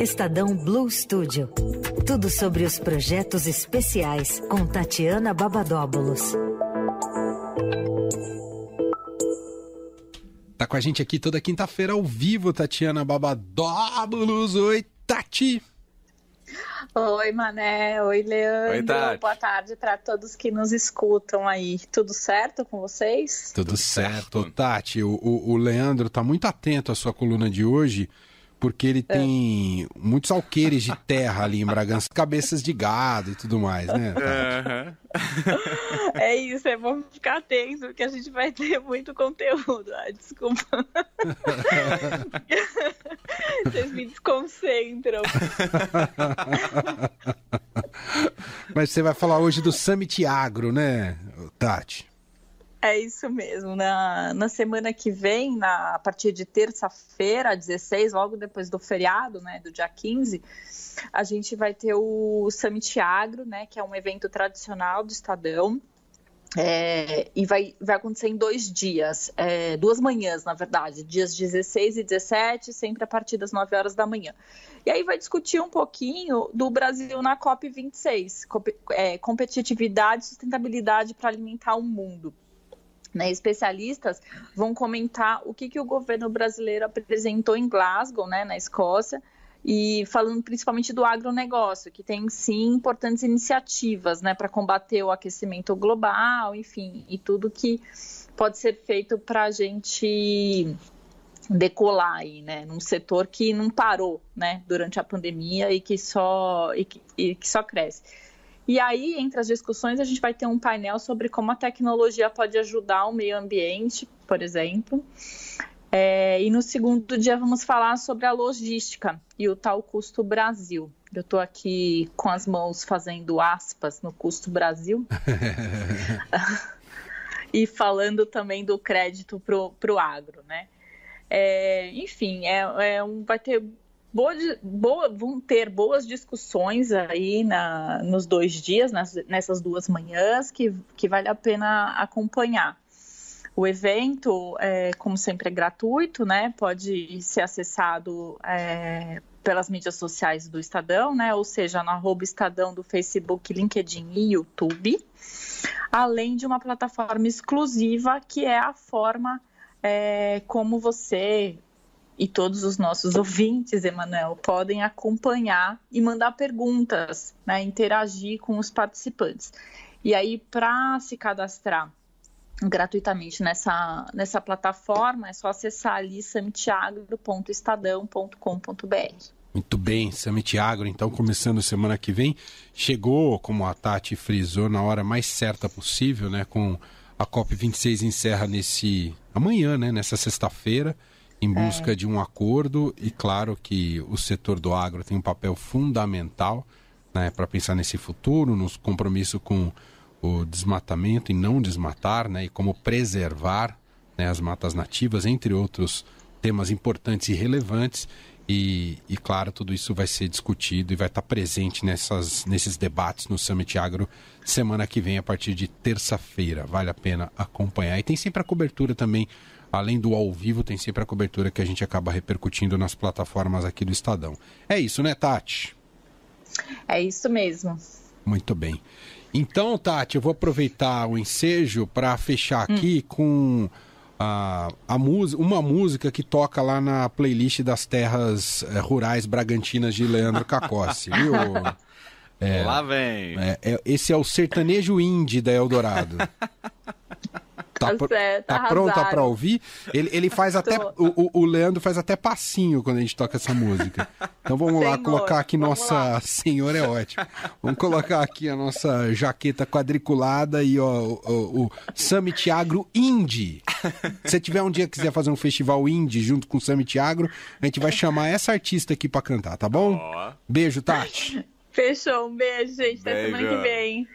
Estadão Blue Studio. Tudo sobre os projetos especiais com Tatiana Babadóbulos. Tá com a gente aqui toda quinta-feira ao vivo, Tatiana Babadóbulos. Oi, Tati. Oi, Mané. Oi, Leandro. Oi, Tati. Boa tarde para todos que nos escutam aí. Tudo certo com vocês? Tudo certo. Tati, o, o, o Leandro tá muito atento à sua coluna de hoje, porque ele tem muitos alqueires de terra ali em Bragança, cabeças de gado e tudo mais, né? Aham. É isso, é bom ficar atento, porque a gente vai ter muito conteúdo. Ah, desculpa. Vocês me desconcentram. Mas você vai falar hoje do Summit Agro, né, Tati? É isso mesmo. Na, na semana que vem, na, a partir de terça-feira, 16, logo depois do feriado, né, do dia 15, a gente vai ter o Summit Agro, né, que é um evento tradicional do Estadão. É, e vai, vai acontecer em dois dias, é, duas manhãs, na verdade, dias 16 e 17, sempre a partir das 9 horas da manhã. E aí vai discutir um pouquinho do Brasil na COP26, compe- é, competitividade e sustentabilidade para alimentar o mundo. Né, especialistas vão comentar o que, que o governo brasileiro apresentou em Glasgow, né, na Escócia, e falando principalmente do agronegócio, que tem sim importantes iniciativas né, para combater o aquecimento global, enfim, e tudo que pode ser feito para a gente decolar aí, né, num setor que não parou, né, durante a pandemia e que só e que, e que só cresce. E aí, entre as discussões, a gente vai ter um painel sobre como a tecnologia pode ajudar o meio ambiente, por exemplo. É, e no segundo dia vamos falar sobre a logística e o tal custo Brasil. Eu estou aqui com as mãos fazendo aspas no custo Brasil. e falando também do crédito para o agro, né? É, enfim, é, é um, vai ter boa, boa, vão ter boas discussões aí na, nos dois dias, nas, nessas duas manhãs, que, que vale a pena acompanhar. O evento, é, como sempre, é gratuito, né? Pode ser acessado é, pelas mídias sociais do Estadão, né? Ou seja, no arroba Estadão do Facebook, LinkedIn e YouTube, além de uma plataforma exclusiva que é a forma é, como você e todos os nossos ouvintes, Emanuel, podem acompanhar e mandar perguntas, né, interagir com os participantes. E aí, para se cadastrar gratuitamente nessa, nessa plataforma, é só acessar ali samitiagro.estadão.com.br. Muito bem, Summit Agro, então, começando semana que vem. Chegou, como a Tati frisou, na hora mais certa possível, né? Com a COP26 encerra nesse amanhã, né? Nessa sexta-feira, em busca é. de um acordo. E claro que o setor do agro tem um papel fundamental né, para pensar nesse futuro, nos compromisso com o desmatamento e não desmatar, né? E como preservar né, as matas nativas, entre outros temas importantes e relevantes. E, e, claro, tudo isso vai ser discutido e vai estar presente nessas, nesses debates no Summit Agro semana que vem, a partir de terça-feira. Vale a pena acompanhar. E tem sempre a cobertura também, além do ao vivo, tem sempre a cobertura que a gente acaba repercutindo nas plataformas aqui do Estadão. É isso, né, Tati? É isso mesmo. Muito bem. Então, Tati, eu vou aproveitar o ensejo para fechar aqui hum. com a, a uma música que toca lá na playlist das terras é, rurais bragantinas de Leandro Cacossi, viu? É, lá vem. É, é, esse é o sertanejo indie da Eldorado. Tá, Tá certo, tá pronta para ouvir? Ele, ele faz até. O, o Leandro faz até passinho quando a gente toca essa música. Então vamos Senhor, lá colocar aqui nossa. lá. Senhor é ótimo. Vamos colocar aqui a nossa jaqueta quadriculada e ó, o, o, o Summit Agro Indie. Se você tiver um dia que quiser fazer um festival indie junto com o Summit Agro, a gente vai chamar essa artista aqui para cantar, tá bom? Ó. Beijo, Tati. Fechou, um beijo, gente. Até semana Beijo. que vem.